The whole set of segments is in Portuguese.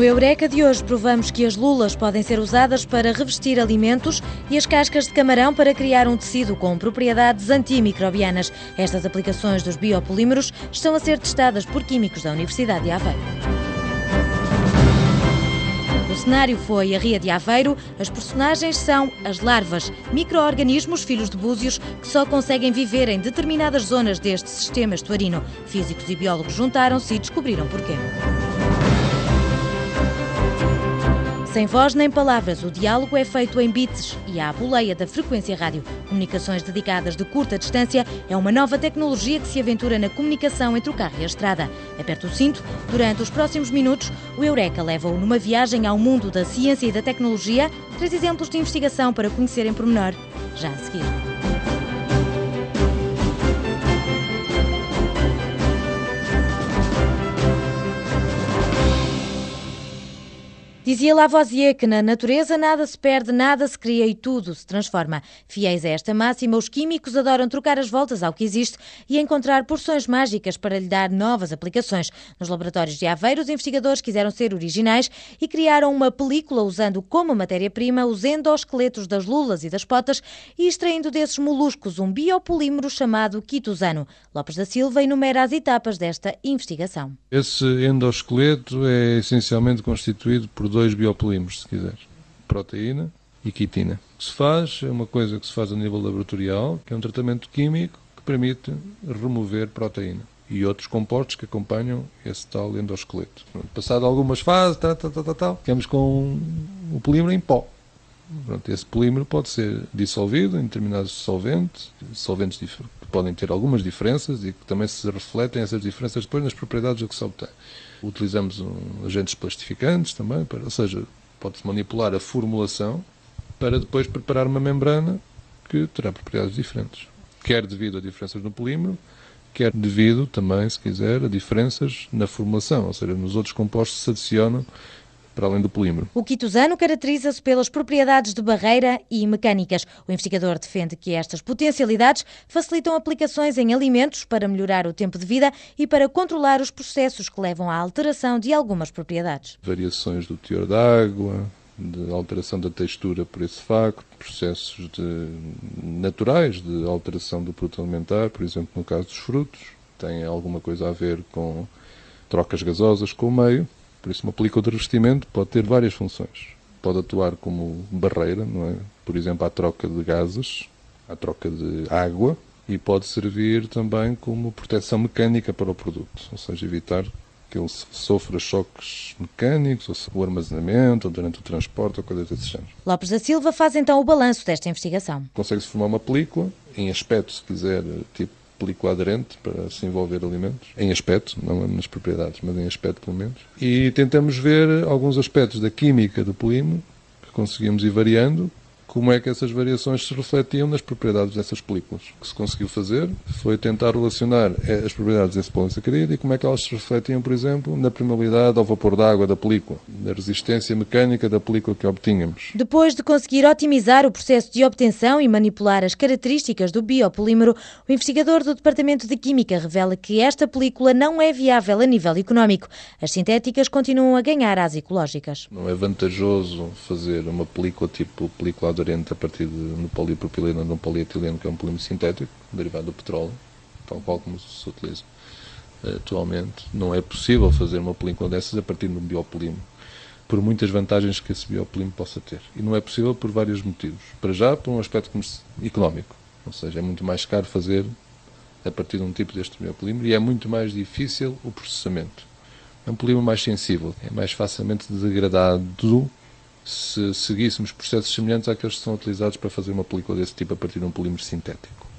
No Eureka de hoje provamos que as lulas podem ser usadas para revestir alimentos e as cascas de camarão para criar um tecido com propriedades antimicrobianas. Estas aplicações dos biopolímeros estão a ser testadas por químicos da Universidade de Aveiro. O cenário foi a Ria de Aveiro. As personagens são as larvas, micro-organismos filhos de búzios que só conseguem viver em determinadas zonas deste sistema estuarino. Físicos e biólogos juntaram-se e descobriram porquê. Sem voz nem palavras, o diálogo é feito em bits e à boleia da frequência rádio. Comunicações dedicadas de curta distância é uma nova tecnologia que se aventura na comunicação entre o carro e a estrada. Aperte o cinto. Durante os próximos minutos, o Eureka leva-o numa viagem ao mundo da ciência e da tecnologia. Três exemplos de investigação para conhecer em pormenor. Já a seguir. Dizia Lavoisier que na natureza nada se perde, nada se cria e tudo se transforma. Fiéis a esta máxima, os químicos adoram trocar as voltas ao que existe e encontrar porções mágicas para lhe dar novas aplicações. Nos laboratórios de Aveiro, os investigadores quiseram ser originais e criaram uma película usando como matéria-prima os endosqueletos das lulas e das potas e extraindo desses moluscos um biopolímero chamado quitosano. Lopes da Silva enumera as etapas desta investigação. Esse endosqueleto é essencialmente constituído por dois dois biopolímeros, se quiser, proteína e quitina. O que se faz é uma coisa que se faz a nível laboratorial, que é um tratamento químico que permite remover proteína e outros compostos que acompanham esse tal endosqueleto. Passado algumas fases, tal, tal, tal, tal, ficamos com o polímero em pó. Pronto, esse polímero pode ser dissolvido em determinados solventes, solventes que podem ter algumas diferenças e que também se refletem essas diferenças depois nas propriedades que se obtém. Utilizamos um, agentes plastificantes também, para, ou seja, pode-se manipular a formulação para depois preparar uma membrana que terá propriedades diferentes. Quer devido a diferenças no polímero, quer devido também, se quiser, a diferenças na formulação, ou seja, nos outros compostos se adicionam para além do polímero. O quitosano caracteriza-se pelas propriedades de barreira e mecânicas. O investigador defende que estas potencialidades facilitam aplicações em alimentos para melhorar o tempo de vida e para controlar os processos que levam à alteração de algumas propriedades. Variações do teor da água, de alteração da textura por esse facto, processos de, naturais de alteração do produto alimentar, por exemplo, no caso dos frutos, tem alguma coisa a ver com trocas gasosas com o meio, por isso, uma película de revestimento pode ter várias funções. Pode atuar como barreira, não é? por exemplo, à troca de gases, à troca de água, e pode servir também como proteção mecânica para o produto, ou seja, evitar que ele sofra choques mecânicos, ou o armazenamento, ou durante o transporte, ou coisas desse género. Lopes da Silva faz então o balanço desta investigação. Consegue-se formar uma película, em aspecto, se quiser, tipo película aderente para se envolver alimentos, em aspecto, não nas propriedades, mas em aspecto pelo menos. E tentamos ver alguns aspectos da química do polímero que conseguimos ir variando como é que essas variações se refletiam nas propriedades dessas películas. O que se conseguiu fazer foi tentar relacionar eh, as propriedades desse polisacarídeo e como é que elas se refletiam, por exemplo, na permeabilidade ao vapor d'água da película, na resistência mecânica da película que obtínhamos. Depois de conseguir otimizar o processo de obtenção e manipular as características do biopolímero, o investigador do Departamento de Química revela que esta película não é viável a nível económico. As sintéticas continuam a ganhar às ecológicas. Não é vantajoso fazer uma película tipo película a partir de no polipropileno ou no polietileno, que é um polímero sintético, derivado do petróleo, tal qual como se utiliza eh, atualmente. Não é possível fazer uma película dessas a partir de um biopolímero, por muitas vantagens que esse biopolímero possa ter. E não é possível por vários motivos. Para já, por um aspecto económico, ou seja, é muito mais caro fazer a partir de um tipo deste biopolímero e é muito mais difícil o processamento. É um polímero mais sensível, é mais facilmente degradado se seguíssemos processos semelhantes àqueles que são utilizados para fazer uma película desse tipo a partir de um polímero sintético.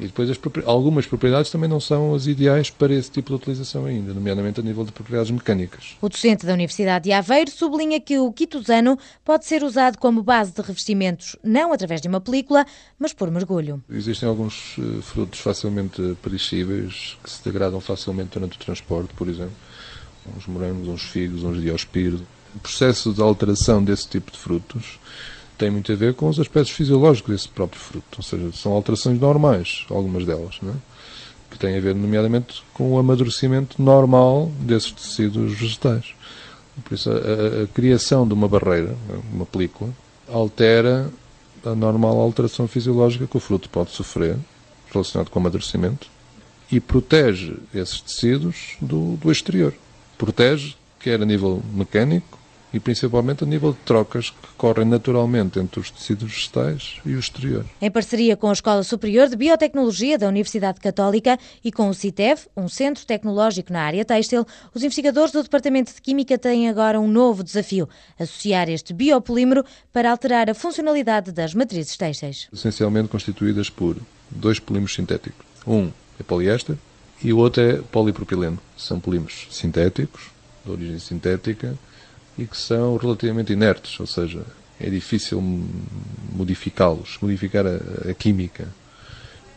E depois as, algumas propriedades também não são as ideais para esse tipo de utilização ainda, nomeadamente a nível de propriedades mecânicas. O docente da Universidade de Aveiro sublinha que o quitosano pode ser usado como base de revestimentos, não através de uma película, mas por mergulho. Existem alguns uh, frutos facilmente perecíveis que se degradam facilmente durante o transporte, por exemplo. Uns morangos, uns figos, uns diospiro, processo de alteração desse tipo de frutos tem muito a ver com os aspectos fisiológicos desse próprio fruto. Ou seja, são alterações normais, algumas delas, é? que têm a ver, nomeadamente, com o amadurecimento normal desses tecidos vegetais. Por isso, a, a criação de uma barreira, uma película, altera a normal alteração fisiológica que o fruto pode sofrer, relacionado com o amadurecimento, e protege esses tecidos do, do exterior. Protege, quer a nível mecânico, e principalmente a nível de trocas que correm naturalmente entre os tecidos vegetais e o exterior. Em parceria com a Escola Superior de Biotecnologia da Universidade Católica e com o CITEV, um centro tecnológico na área têxtil, os investigadores do Departamento de Química têm agora um novo desafio: associar este biopolímero para alterar a funcionalidade das matrizes têxteis. Essencialmente constituídas por dois polímeros sintéticos. Um é poliéster e o outro é polipropileno. São polímeros sintéticos, de origem sintética, e que são relativamente inertes, ou seja, é difícil modificá-los, modificar a, a, química.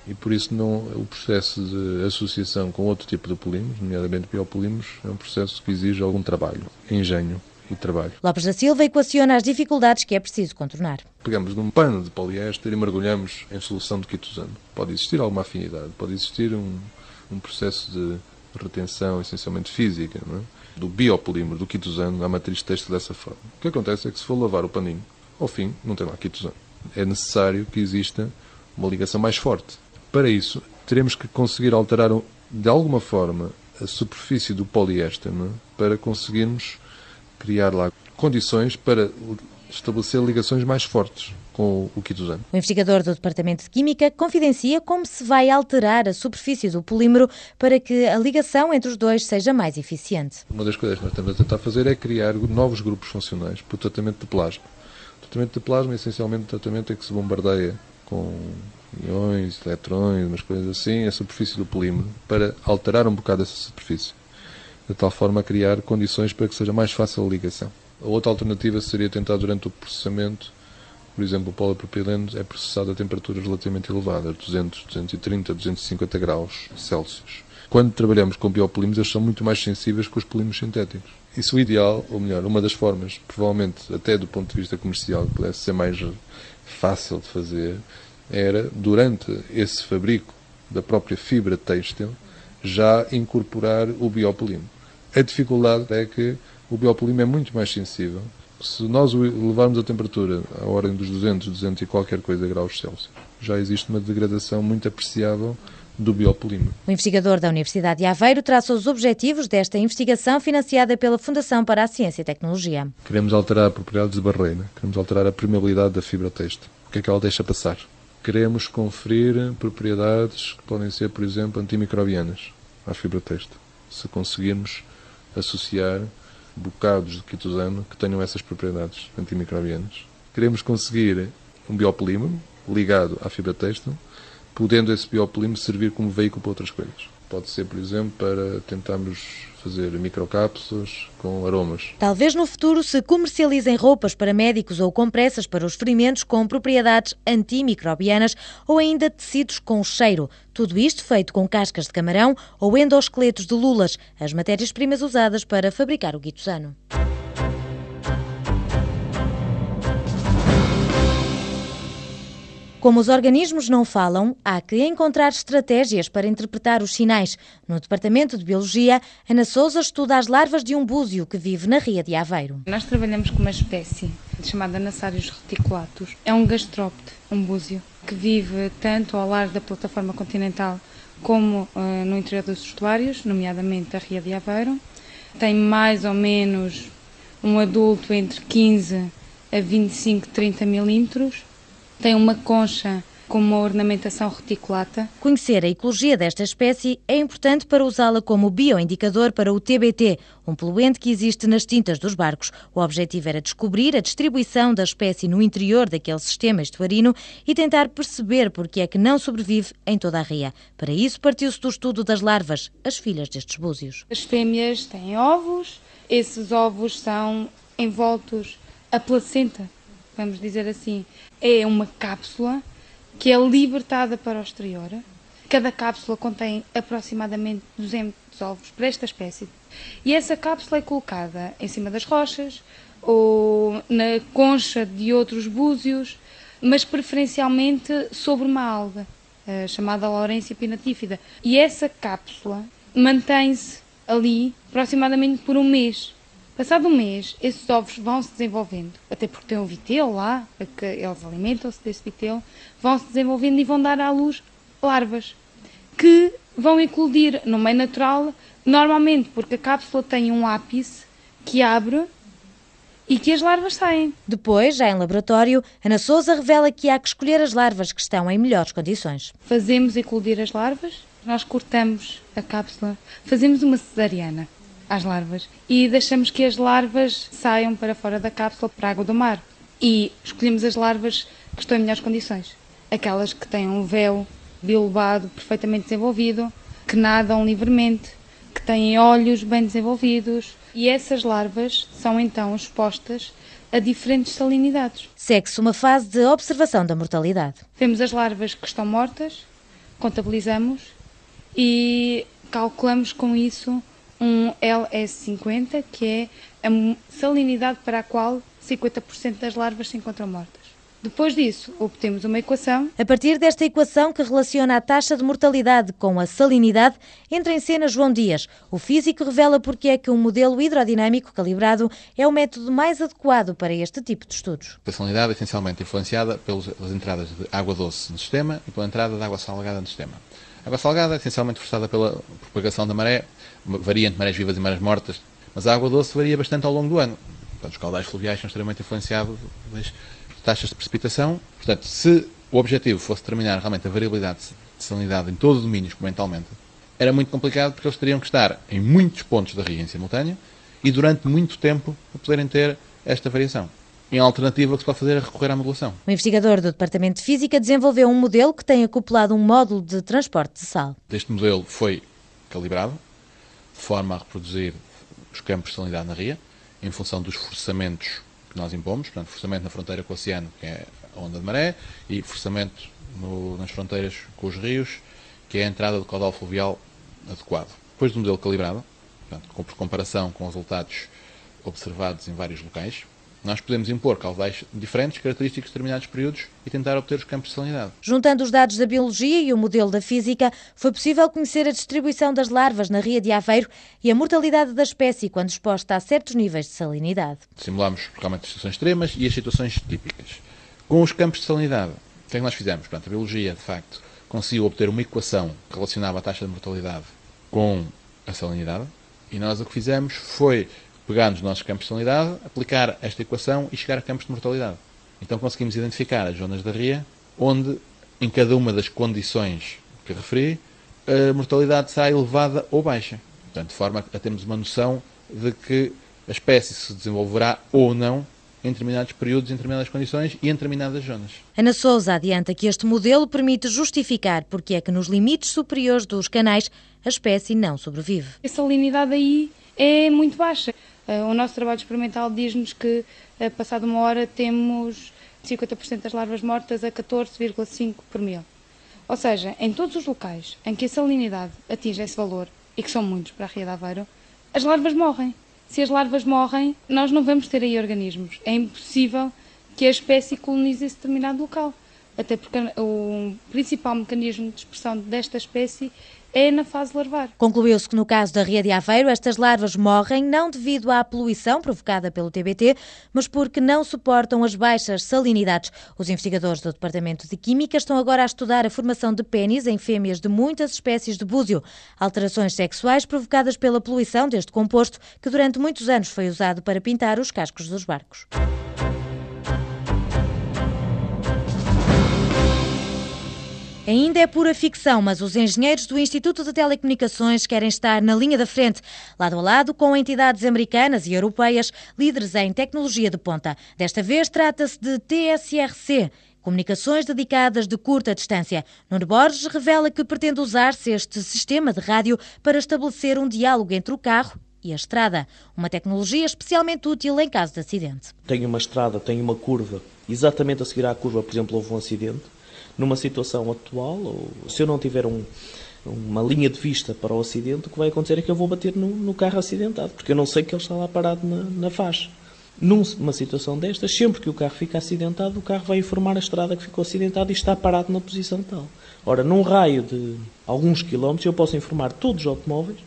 E por isso não, o processo de associação com outro tipo de polímeros, nomeadamente biopolímeros, é um processo que exige algum trabalho, engenho e trabalho. Lopes da Silva equaciona as dificuldades que é preciso contornar. Pegamos num pano de poliéster e mergulhamos em solução de quitosano. Pode existir alguma afinidade, pode existir um, um processo de retenção essencialmente física, é? do biopolímero, do quitosano, à matriz têxtil dessa forma. O que acontece é que se for lavar o paninho, ao fim, não tem lá quitosano. É necessário que exista uma ligação mais forte. Para isso, teremos que conseguir alterar de alguma forma a superfície do poliéster é? para conseguirmos criar lá condições para estabelecer ligações mais fortes com o quitosano. O investigador do Departamento de Química confidencia como se vai alterar a superfície do polímero para que a ligação entre os dois seja mais eficiente. Uma das coisas que nós estamos a tentar fazer é criar novos grupos funcionais para o tratamento de plasma. O tratamento de plasma é essencialmente um tratamento em que se bombardeia com iões, eletrões, umas coisas assim, a superfície do polímero para alterar um bocado essa superfície, de tal forma a criar condições para que seja mais fácil a ligação. A outra alternativa seria tentar, durante o processamento, por exemplo, o polipropileno é processado a temperaturas relativamente elevadas, 200, 230, 250 graus Celsius. Quando trabalhamos com biopolímeros, eles são muito mais sensíveis que os polímeros sintéticos. Isso o ideal, ou melhor, uma das formas, provavelmente até do ponto de vista comercial, que pudesse ser mais fácil de fazer, era, durante esse fabrico da própria fibra têxtil, já incorporar o biopolímero. A dificuldade é que o biopolímero é muito mais sensível se nós levarmos a temperatura à ordem dos 200, 200 e qualquer coisa graus Celsius, já existe uma degradação muito apreciável do biopolímero. O investigador da Universidade de Aveiro traça os objetivos desta investigação financiada pela Fundação para a Ciência e Tecnologia. Queremos alterar a propriedade de barreira, queremos alterar a permeabilidade da fibra têxtil. O que é que ela deixa passar? Queremos conferir propriedades que podem ser, por exemplo, antimicrobianas à fibra têxtil. Se conseguirmos associar bocados de quitosano que tenham essas propriedades antimicrobianas. Queremos conseguir um biopolímero ligado à fibra têxtil, podendo esse biopolímero servir como veículo para outras coisas. Pode ser, por exemplo, para tentarmos fazer microcápsulas com aromas. Talvez no futuro se comercializem roupas para médicos ou compressas para os ferimentos com propriedades antimicrobianas ou ainda tecidos com cheiro. Tudo isto feito com cascas de camarão ou endosqueletos de lulas, as matérias-primas usadas para fabricar o guitosano. Como os organismos não falam, há que encontrar estratégias para interpretar os sinais. No Departamento de Biologia, Ana Souza estuda as larvas de um búzio que vive na Ria de Aveiro. Nós trabalhamos com uma espécie chamada Nassários reticulatus. É um gastrópode, um búzio, que vive tanto ao largo da plataforma continental como uh, no interior dos estuários, nomeadamente a Ria de Aveiro. Tem mais ou menos um adulto entre 15 a 25, 30 milímetros tem uma concha com uma ornamentação reticulata. Conhecer a ecologia desta espécie é importante para usá-la como bioindicador para o TBT, um poluente que existe nas tintas dos barcos. O objetivo era descobrir a distribuição da espécie no interior daquele sistema estuarino e tentar perceber porque é que não sobrevive em toda a ria. Para isso, partiu-se do estudo das larvas, as filhas destes búzios. As fêmeas têm ovos, esses ovos são envoltos a placenta vamos dizer assim, é uma cápsula que é libertada para o exterior. Cada cápsula contém aproximadamente 200 ovos para esta espécie. E essa cápsula é colocada em cima das rochas ou na concha de outros búzios, mas preferencialmente sobre uma alga, eh, chamada Laurencia pinatífida. E essa cápsula mantém-se ali aproximadamente por um mês Passado um mês, esses ovos vão se desenvolvendo, até porque tem um vitelo lá, que eles alimentam-se desse vitelo, vão se desenvolvendo e vão dar à luz larvas, que vão eclodir no meio natural, normalmente porque a cápsula tem um ápice que abre e que as larvas saem. Depois, já em laboratório, Ana Souza revela que há que escolher as larvas que estão em melhores condições. Fazemos eclodir as larvas, nós cortamos a cápsula, fazemos uma cesariana às larvas e deixamos que as larvas saiam para fora da cápsula para a água do mar. E escolhemos as larvas que estão em melhores condições. Aquelas que têm um véu bilobado perfeitamente desenvolvido, que nadam livremente, que têm olhos bem desenvolvidos, e essas larvas são então expostas a diferentes salinidades. Segue-se uma fase de observação da mortalidade. Temos as larvas que estão mortas, contabilizamos e calculamos com isso um LS50, que é a salinidade para a qual 50% das larvas se encontram mortas. Depois disso, obtemos uma equação. A partir desta equação que relaciona a taxa de mortalidade com a salinidade, entra em cena João Dias. O físico revela porque é que um modelo hidrodinâmico calibrado é o método mais adequado para este tipo de estudos. A salinidade é essencialmente influenciada pelas entradas de água doce no sistema e pela entrada de água salgada no sistema. A água salgada é essencialmente forçada pela propagação da maré, varia entre marés vivas e marés mortas, mas a água doce varia bastante ao longo do ano. Portanto, os caudais fluviais são extremamente influenciados taxas de precipitação. Portanto, se o objetivo fosse determinar realmente a variabilidade de salinidade em todo o domínio experimentalmente, era muito complicado porque eles teriam que estar em muitos pontos da ria em simultâneo e durante muito tempo para poderem ter esta variação. Em alternativa, o que se pode fazer é recorrer à modulação. O investigador do Departamento de Física desenvolveu um modelo que tem acoplado um módulo de transporte de sal. Este modelo foi calibrado forma a reproduzir os campos de salinidade na ria, em função dos forçamentos que nós impomos, portanto, forçamento na fronteira com o oceano, que é a onda de maré, e forçamento no, nas fronteiras com os rios, que é a entrada do caudal fluvial adequado. Depois do modelo calibrado, portanto, por comparação com os resultados observados em vários locais, nós podemos impor caudais diferentes, característicos de determinados períodos e tentar obter os campos de salinidade. Juntando os dados da biologia e o modelo da física, foi possível conhecer a distribuição das larvas na Ria de Aveiro e a mortalidade da espécie quando exposta a certos níveis de salinidade. Simulamos realmente as situações extremas e as situações típicas. Com os campos de salinidade, o que é que nós fizemos? Portanto, a biologia, de facto, conseguiu obter uma equação que relacionava a taxa de mortalidade com a salinidade e nós o que fizemos foi pegar nos nossos campos de salinidade, aplicar esta equação e chegar a campos de mortalidade. Então conseguimos identificar as zonas da ria onde, em cada uma das condições que referi, a mortalidade será elevada ou baixa. Portanto, de forma a termos uma noção de que a espécie se desenvolverá ou não em determinados períodos, em determinadas condições e em determinadas zonas. Ana Souza adianta que este modelo permite justificar porque é que nos limites superiores dos canais a espécie não sobrevive. A salinidade aí é muito baixa. Uh, o nosso trabalho experimental diz-nos que, uh, passado uma hora, temos 50% das larvas mortas a 14,5 por mil. Ou seja, em todos os locais em que a salinidade atinge esse valor, e que são muitos para a Ria de Aveiro, as larvas morrem. Se as larvas morrem, nós não vamos ter aí organismos. É impossível que a espécie colonize esse determinado local. Até porque o principal mecanismo de expressão desta espécie é na fase larvar. Concluiu-se que no caso da Ria de Aveiro, estas larvas morrem não devido à poluição provocada pelo TBT, mas porque não suportam as baixas salinidades. Os investigadores do Departamento de Química estão agora a estudar a formação de pênis em fêmeas de muitas espécies de búzio, alterações sexuais provocadas pela poluição deste composto que durante muitos anos foi usado para pintar os cascos dos barcos. Ainda é pura ficção, mas os engenheiros do Instituto de Telecomunicações querem estar na linha da frente, lado a lado com entidades americanas e europeias líderes em tecnologia de ponta. Desta vez trata-se de TSRC. Comunicações dedicadas de curta distância. Nuno Borges revela que pretende usar-se este sistema de rádio para estabelecer um diálogo entre o carro e a estrada, uma tecnologia especialmente útil em caso de acidente. Tenho uma estrada, tenho uma curva, exatamente a seguir à curva, por exemplo, houve um acidente numa situação atual, ou se eu não tiver um, uma linha de vista para o acidente, o que vai acontecer é que eu vou bater no, no carro acidentado, porque eu não sei que ele está lá parado na, na faixa. Numa situação destas, sempre que o carro fica acidentado, o carro vai informar a estrada que ficou acidentado e está parado na posição tal. Ora, num raio de alguns quilómetros, eu posso informar todos os automóveis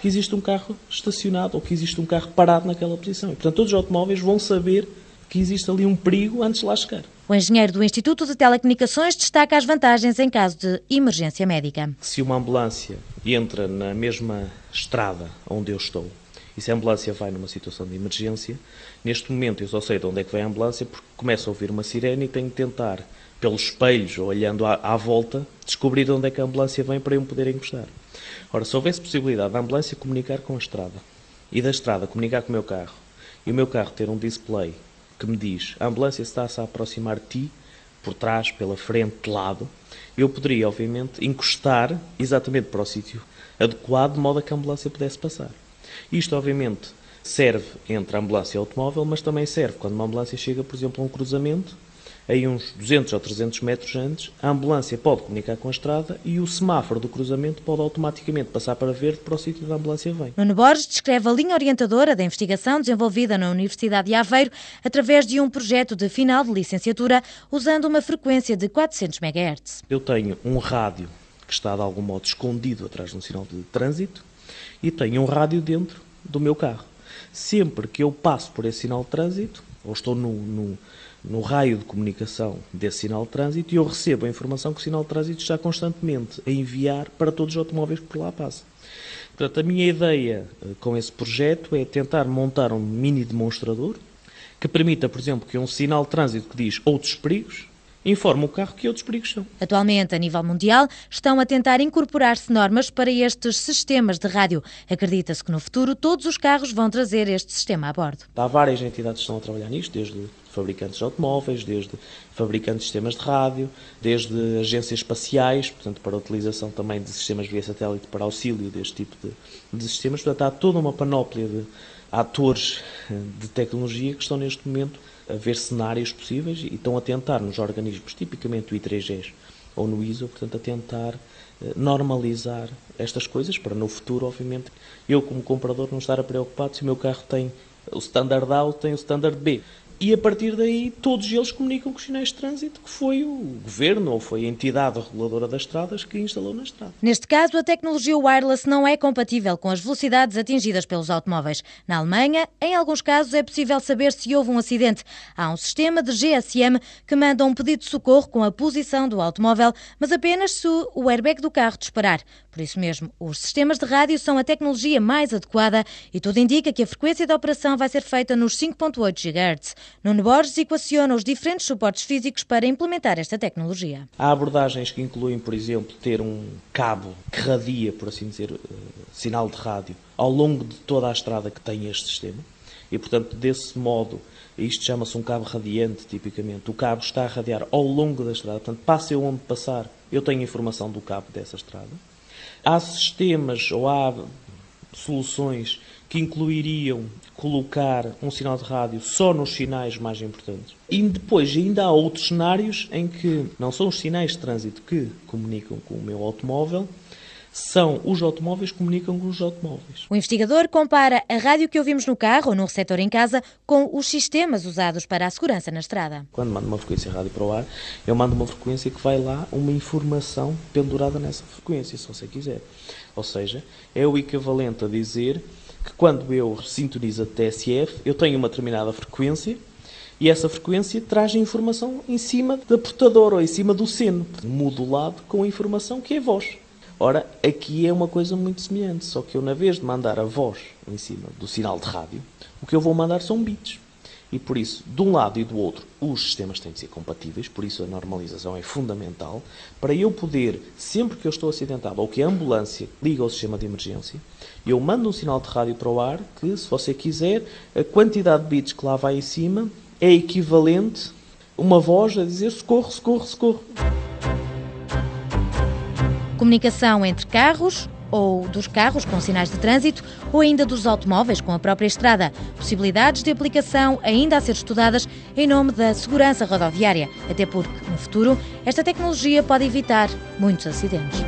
que existe um carro estacionado ou que existe um carro parado naquela posição. E, portanto, todos os automóveis vão saber que existe ali um perigo antes de lá chegar. O engenheiro do Instituto de Telecomunicações destaca as vantagens em caso de emergência médica. Se uma ambulância entra na mesma estrada onde eu estou e se a ambulância vai numa situação de emergência, neste momento eu só sei de onde é que vem a ambulância porque começo a ouvir uma sirene e tenho que tentar, pelos espelhos ou olhando à, à volta, descobrir de onde é que a ambulância vem para eu me poder encostar. Ora, se houvesse possibilidade da ambulância comunicar com a estrada e da estrada comunicar com o meu carro e o meu carro ter um display que me diz a ambulância está-se a aproximar de ti, por trás, pela frente, de lado, eu poderia, obviamente, encostar exatamente para o sítio adequado, de modo a que a ambulância pudesse passar. Isto, obviamente, serve entre a ambulância e o automóvel, mas também serve quando uma ambulância chega, por exemplo, a um cruzamento aí uns 200 ou 300 metros antes, a ambulância pode comunicar com a estrada e o semáforo do cruzamento pode automaticamente passar para verde para o sítio onde a ambulância vem. Nuno Borges descreve a linha orientadora da investigação desenvolvida na Universidade de Aveiro através de um projeto de final de licenciatura usando uma frequência de 400 MHz. Eu tenho um rádio que está de algum modo escondido atrás de um sinal de trânsito e tenho um rádio dentro do meu carro. Sempre que eu passo por esse sinal de trânsito, ou estou no, no no raio de comunicação desse sinal de trânsito e eu recebo a informação que o sinal de trânsito está constantemente a enviar para todos os automóveis que por lá passam. Portanto, a minha ideia eh, com esse projeto é tentar montar um mini demonstrador que permita, por exemplo, que um sinal de trânsito que diz outros perigos informa o carro que outros perigos são. Atualmente, a nível mundial, estão a tentar incorporar-se normas para estes sistemas de rádio. Acredita-se que no futuro todos os carros vão trazer este sistema a bordo. Há várias entidades que estão a trabalhar nisto, desde fabricantes de automóveis, desde fabricantes de sistemas de rádio, desde agências espaciais, portanto, para a utilização também de sistemas via satélite para auxílio deste tipo de, de sistemas. Portanto, há toda uma panóplia de atores eh, de tecnologia que estão neste momento a ver cenários possíveis e estão a tentar nos organismos, tipicamente o I3Gs ou no ISO, portanto, a tentar eh, normalizar estas coisas para no futuro, obviamente, eu como comprador não estar a preocupado se o meu carro tem o standard A ou tem o standard B. E a partir daí todos eles comunicam com os sinais de trânsito que foi o governo ou foi a entidade reguladora das estradas que instalou na estrada. Neste caso, a tecnologia wireless não é compatível com as velocidades atingidas pelos automóveis. Na Alemanha, em alguns casos, é possível saber se houve um acidente. Há um sistema de GSM que manda um pedido de socorro com a posição do automóvel, mas apenas se o airbag do carro disparar. Por isso mesmo, os sistemas de rádio são a tecnologia mais adequada e tudo indica que a frequência de operação vai ser feita nos 5.8 GHz. Nuno Borges equaciona os diferentes suportes físicos para implementar esta tecnologia. Há abordagens que incluem, por exemplo, ter um cabo que radia, por assim dizer, uh, sinal de rádio ao longo de toda a estrada que tem este sistema. E, portanto, desse modo, isto chama-se um cabo radiante, tipicamente. O cabo está a radiar ao longo da estrada. Portanto, passe eu onde passar, eu tenho informação do cabo dessa estrada. Há sistemas ou há soluções que incluiriam colocar um sinal de rádio só nos sinais mais importantes. E depois ainda há outros cenários em que não são os sinais de trânsito que comunicam com o meu automóvel, são os automóveis que comunicam com os automóveis. O investigador compara a rádio que ouvimos no carro ou no receptor em casa com os sistemas usados para a segurança na estrada. Quando mando uma frequência rádio para o ar, eu mando uma frequência que vai lá uma informação pendurada nessa frequência, se você quiser. Ou seja, é o equivalente a dizer que quando eu sintonizo a TSF, eu tenho uma determinada frequência e essa frequência traz informação em cima da portadora ou em cima do seno, modulado com a informação que é a voz. Ora, aqui é uma coisa muito semelhante, só que eu, na vez de mandar a voz em cima do sinal de rádio, o que eu vou mandar são bits. E por isso, de um lado e do outro, os sistemas têm de ser compatíveis, por isso a normalização é fundamental, para eu poder, sempre que eu estou acidentado ou que a ambulância liga ao sistema de emergência, eu mando um sinal de rádio para o ar que, se você quiser, a quantidade de bits que lá vai em cima é equivalente a uma voz a dizer socorro, socorro, socorro. Comunicação entre carros ou dos carros com sinais de trânsito ou ainda dos automóveis com a própria estrada. Possibilidades de aplicação ainda a ser estudadas em nome da segurança rodoviária, até porque, no futuro, esta tecnologia pode evitar muitos acidentes.